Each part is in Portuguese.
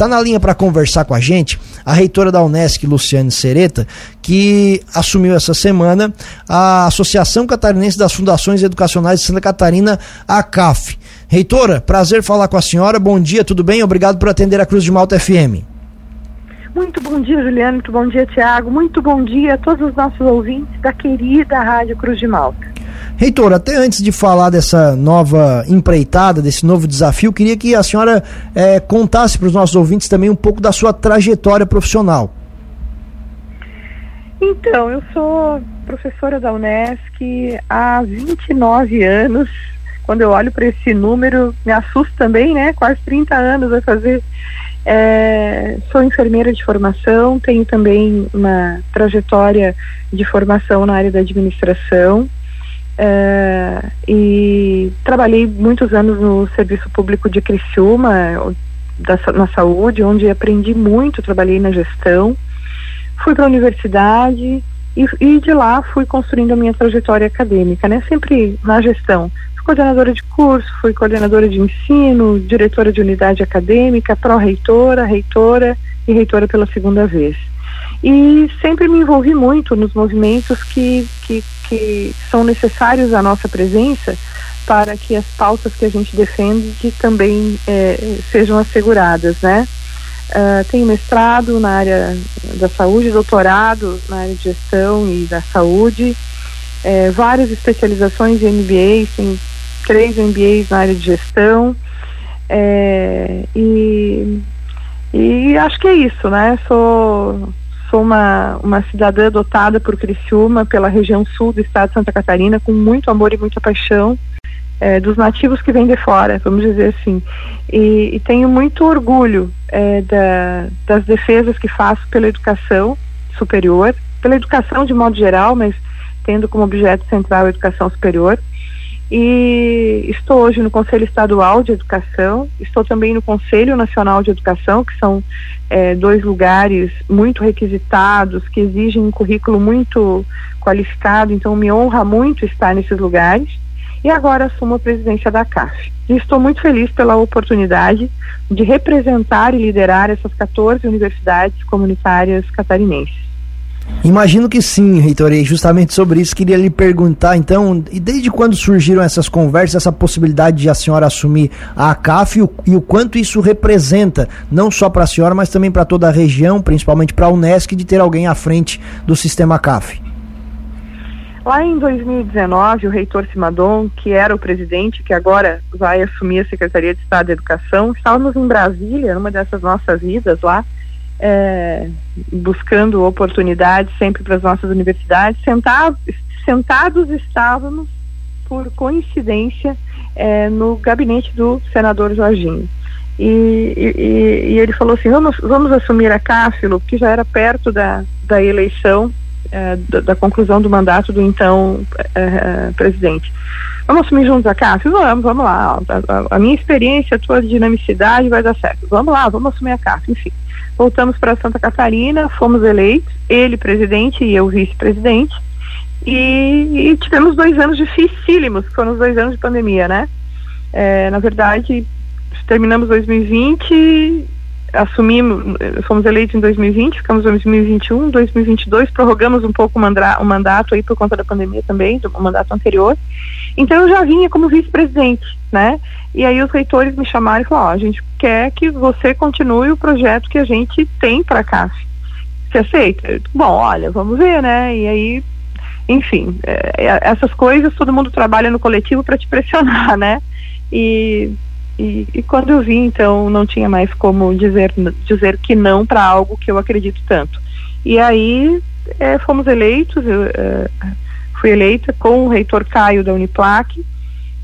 Está na linha para conversar com a gente a reitora da Unesc, Luciane Sereta, que assumiu essa semana a Associação Catarinense das Fundações Educacionais de Santa Catarina, a CAF. Reitora, prazer falar com a senhora. Bom dia, tudo bem? Obrigado por atender a Cruz de Malta FM. Muito bom dia, Juliano. Muito bom dia, Tiago. Muito bom dia a todos os nossos ouvintes da querida Rádio Cruz de Malta. Reitor, até antes de falar dessa nova empreitada, desse novo desafio, queria que a senhora é, contasse para os nossos ouvintes também um pouco da sua trajetória profissional. Então, eu sou professora da Unesc há 29 anos. Quando eu olho para esse número, me assusto também, né? Quase 30 anos vai fazer é, sou enfermeira de formação, tenho também uma trajetória de formação na área da administração é, e trabalhei muitos anos no serviço público de Criciúma, da, na saúde, onde aprendi muito, trabalhei na gestão. Fui para a universidade e, e de lá fui construindo a minha trajetória acadêmica, né? Sempre na gestão, coordenadora de curso, fui coordenadora de ensino, diretora de unidade acadêmica, pró-reitora, reitora e reitora pela segunda vez. E sempre me envolvi muito nos movimentos que, que, que são necessários à nossa presença para que as pautas que a gente defende também é, sejam asseguradas, né? Uh, tenho mestrado na área da saúde, doutorado na área de gestão e da saúde, é, várias especializações em MBA, tem três MBAs na área de gestão. É, e, e acho que é isso, né? Sou, sou uma, uma cidadã adotada por Criciúma, pela região sul do estado de Santa Catarina, com muito amor e muita paixão. É, dos nativos que vêm de fora, vamos dizer assim. E, e tenho muito orgulho é, da, das defesas que faço pela educação superior, pela educação de modo geral, mas tendo como objeto central a educação superior. E estou hoje no Conselho Estadual de Educação, estou também no Conselho Nacional de Educação, que são é, dois lugares muito requisitados, que exigem um currículo muito qualificado, então me honra muito estar nesses lugares. E agora assumo a presidência da CAF. E estou muito feliz pela oportunidade de representar e liderar essas 14 universidades comunitárias catarinenses. Imagino que sim, reitor, e justamente sobre isso queria lhe perguntar, então, e desde quando surgiram essas conversas, essa possibilidade de a senhora assumir a ACAF e o, e o quanto isso representa, não só para a senhora, mas também para toda a região, principalmente para a Unesc, de ter alguém à frente do sistema CAF? Lá em 2019, o reitor Simadon, que era o presidente, que agora vai assumir a Secretaria de Estado da Educação, estávamos em Brasília, numa dessas nossas idas lá, é, buscando oportunidades sempre para as nossas universidades. Sentados, sentados estávamos, por coincidência, é, no gabinete do senador Jorginho. E, e, e, ele falou assim: vamos, vamos assumir a Cáfilo, que já era perto da, da eleição, da, da, conclusão do mandato do então é, é presidente. Vamos assumir juntos a Cáfilo? Vamos, vamos lá. A, a, a, minha experiência, a tua dinamicidade vai dar certo. Vamos lá, vamos assumir a Cáfilo. Enfim voltamos para Santa Catarina, fomos eleitos, ele presidente e eu vice-presidente, e, e, tivemos dois anos dificílimos, que foram os dois anos de pandemia, né? É, na verdade, terminamos 2020, assumimos, fomos eleitos em 2020, ficamos em 2021, 2022, prorrogamos um pouco o, o mandato aí por conta da pandemia também, do mandato anterior. Então eu já vinha como vice-presidente, né? E aí os reitores me chamaram e falaram, ó, a gente quer que você continue o projeto que a gente tem para cá. Você aceita? Bom, olha, vamos ver, né? E aí, enfim, é, é essas coisas todo mundo trabalha no coletivo para te pressionar, né? E, e, e, quando eu vi, então, não tinha mais como dizer, dizer que não para algo que eu acredito tanto. E aí é, fomos eleitos, eu, é, fui eleita com o reitor Caio da Uniplac,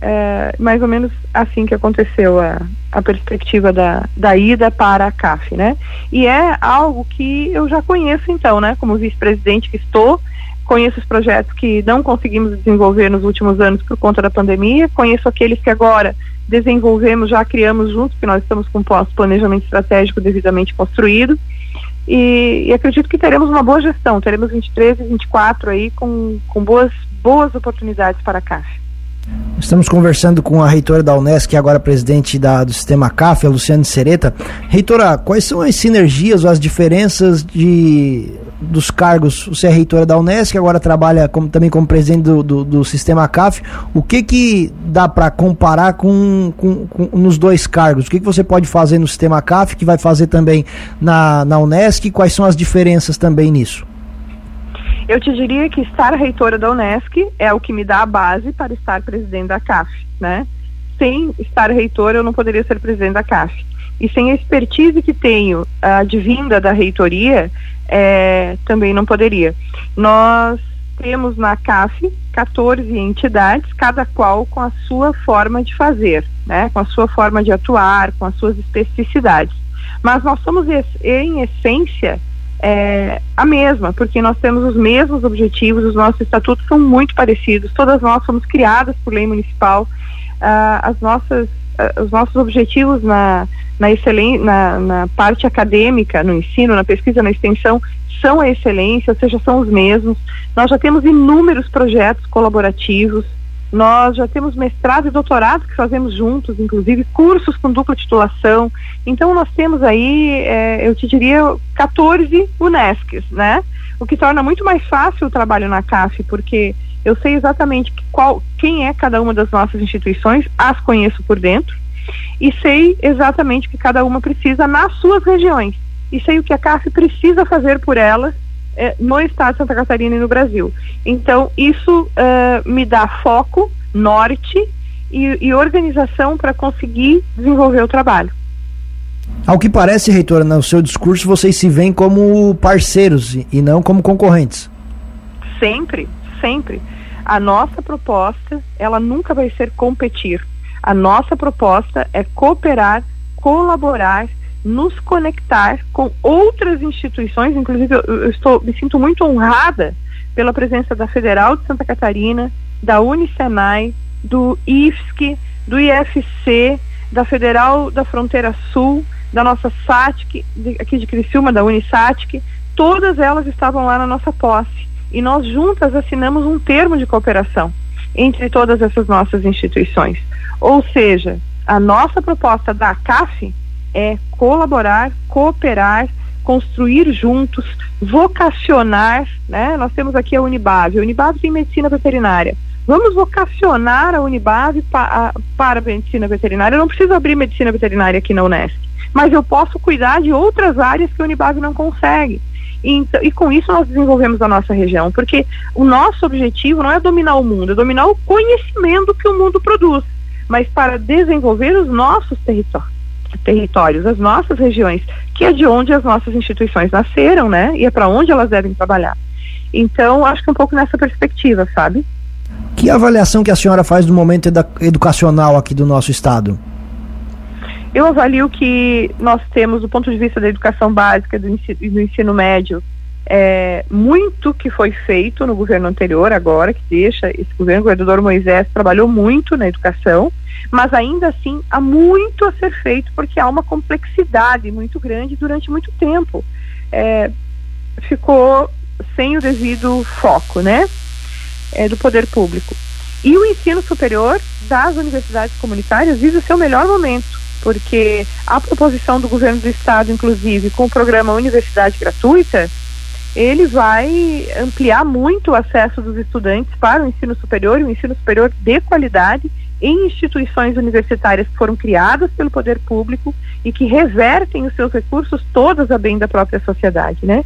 é, mais ou menos assim que aconteceu a, a perspectiva da, da ida para a CAF, né? E é algo que eu já conheço então, né? Como vice-presidente que estou, conheço os projetos que não conseguimos desenvolver nos últimos anos por conta da pandemia, conheço aqueles que agora desenvolvemos, já criamos juntos, porque nós estamos com um planejamento estratégico devidamente construído. E, e, acredito que teremos uma boa gestão, teremos 23 e 24 aí com, com boas, boas oportunidades para a CAF. Estamos conversando com a reitora da Unesco, agora presidente da, do sistema CAF, a Luciane Sereta. Reitora, quais são as sinergias ou as diferenças de, dos cargos? Você é reitora da Unesco, agora trabalha como, também como presidente do, do, do, sistema CAF. O que que dá para comparar com, com, com, nos dois cargos? O que, que você pode fazer no sistema CAF, que vai fazer também na, na? E quais são as diferenças também nisso? Eu te diria que estar reitora da Unesc é o que me dá a base para estar presidente da CAF, né? Sem estar reitora, eu não poderia ser presidente da CAF. E sem a expertise que tenho advinda da reitoria, é, também não poderia. Nós temos na CAF 14 entidades, cada qual com a sua forma de fazer, né? com a sua forma de atuar, com as suas especificidades. Mas nós somos, em essência, é, a mesma, porque nós temos os mesmos objetivos, os nossos estatutos são muito parecidos, todas nós somos criadas por lei municipal, uh, as nossas, uh, os nossos objetivos na, na, na, na parte acadêmica, no ensino, na pesquisa, na extensão, são a excelência, ou seja, são os mesmos. Nós já temos inúmeros projetos colaborativos, nós já temos mestrado e doutorado que fazemos juntos, inclusive cursos com dupla titulação. Então nós temos aí, é, eu te diria, 14 UNESCs, né? O que torna muito mais fácil o trabalho na CAF, porque eu sei exatamente qual, quem é cada uma das nossas instituições, as conheço por dentro, e sei exatamente o que cada uma precisa nas suas regiões. E sei o que a CAF precisa fazer por elas é, no estado de Santa Catarina e no Brasil. Então, isso uh, me dá foco, norte e, e organização para conseguir desenvolver o trabalho. Ao que parece, reitora, no seu discurso vocês se veem como parceiros e não como concorrentes. Sempre, sempre. A nossa proposta, ela nunca vai ser competir. A nossa proposta é cooperar, colaborar nos conectar com outras instituições, inclusive eu, eu, estou, me sinto muito honrada pela presença da Federal de Santa Catarina, da Unicenai, do IFSC, do IFC, da Federal da Fronteira Sul, da nossa SATIC, de, aqui de Criciúma, da Unisatic, todas elas estavam lá na nossa posse. E nós juntas assinamos um termo de cooperação entre todas essas nossas instituições. Ou seja, a nossa proposta da CAF é colaborar, cooperar, construir juntos, vocacionar, né? Nós temos aqui a Unibave, a Unibave tem medicina veterinária. Vamos vocacionar a Unibave pa, a, para a medicina veterinária. Eu não preciso abrir medicina veterinária aqui na Unesp, mas eu posso cuidar de outras áreas que a Unibave não consegue. Então, e com isso nós desenvolvemos a nossa região, porque o nosso objetivo não é dominar o mundo, é dominar o conhecimento que o mundo produz, mas para desenvolver os nossos territórios territórios, as nossas regiões, que é de onde as nossas instituições nasceram, né? E é para onde elas devem trabalhar. Então, acho que um pouco nessa perspectiva, sabe? Que avaliação que a senhora faz do momento educacional aqui do nosso estado? Eu avalio que nós temos, do ponto de vista da educação básica ensino, do ensino médio, é, muito que foi feito no governo anterior, agora que deixa esse governo, o governador Moisés trabalhou muito na educação, mas ainda assim há muito a ser feito porque há uma complexidade muito grande durante muito tempo. É, ficou sem o devido foco, né, é, do poder público. E o ensino superior das universidades comunitárias vive o seu melhor momento, porque a proposição do governo do estado, inclusive, com o programa Universidade Gratuita, ele vai ampliar muito o acesso dos estudantes para o ensino superior, o ensino superior de qualidade em instituições universitárias que foram criadas pelo poder público e que revertem os seus recursos todos a bem da própria sociedade, né?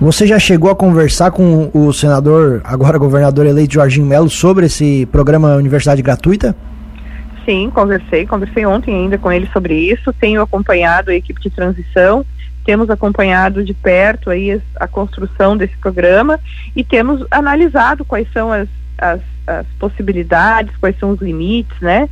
Você já chegou a conversar com o senador, agora governador eleito Jorginho Melo, sobre esse programa Universidade Gratuita? Sim, conversei, conversei ontem ainda com ele sobre isso, tenho acompanhado a equipe de transição temos acompanhado de perto aí a, construção desse programa e temos analisado quais são as, as, as possibilidades, quais são os limites, né?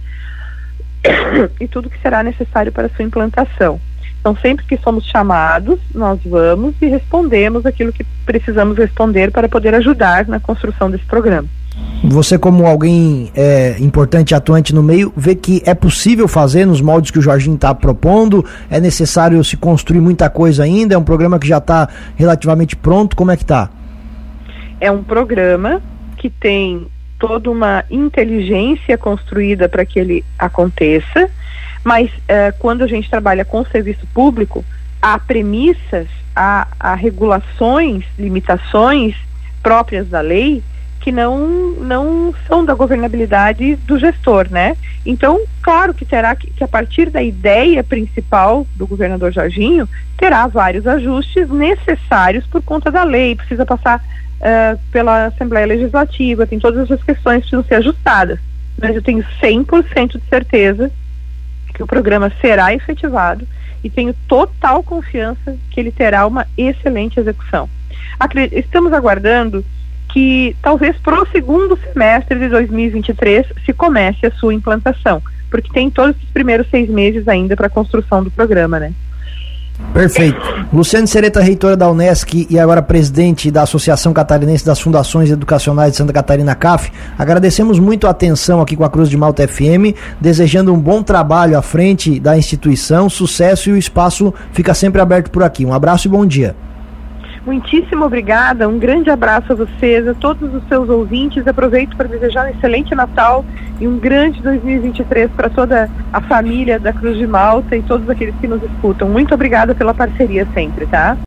e tudo que será necessário para sua implantação. Então, sempre que somos chamados, nós vamos e respondemos aquilo que precisamos responder para poder ajudar na construção desse programa. Você, como alguém é, importante atuante no meio, vê que é possível fazer nos moldes que o Jorginho está propondo? É necessário se construir muita coisa ainda? É um programa que já está relativamente pronto? Como é que está? É um programa que tem toda uma inteligência construída para que ele aconteça, mas uh, quando a gente trabalha com serviço público, há premissas, há, há regulações, limitações próprias da lei que não, não são da governabilidade do gestor, né? Então, claro que terá que, que, a partir da ideia principal do governador Jorginho, terá vários ajustes necessários por conta da lei, precisa passar uh, pela Assembleia Legislativa, tem todas essas questões que precisam ser ajustadas. Mas eu tenho 100% de certeza que o programa será efetivado e tenho total confiança que ele terá uma excelente execução. Estamos aguardando que talvez para o segundo semestre de 2023 se comece a sua implantação, porque tem todos os primeiros seis meses ainda para a construção do programa, né? Perfeito. Luciane Sereta, reitora da Unesc e agora presidente da Associação Catarinense das Fundações Educacionais de Santa Catarina CAF, agradecemos muito a atenção aqui com a Cruz de Malta FM, desejando um bom trabalho à frente da instituição, sucesso e o espaço fica sempre aberto por aqui. Um abraço e bom dia. Muitíssimo obrigada, um grande abraço a vocês, a todos os seus ouvintes. Aproveito para desejar um excelente Natal e um grande 2023 para toda a família da Cruz de Malta e todos aqueles que nos escutam. Muito obrigada pela parceria sempre, tá?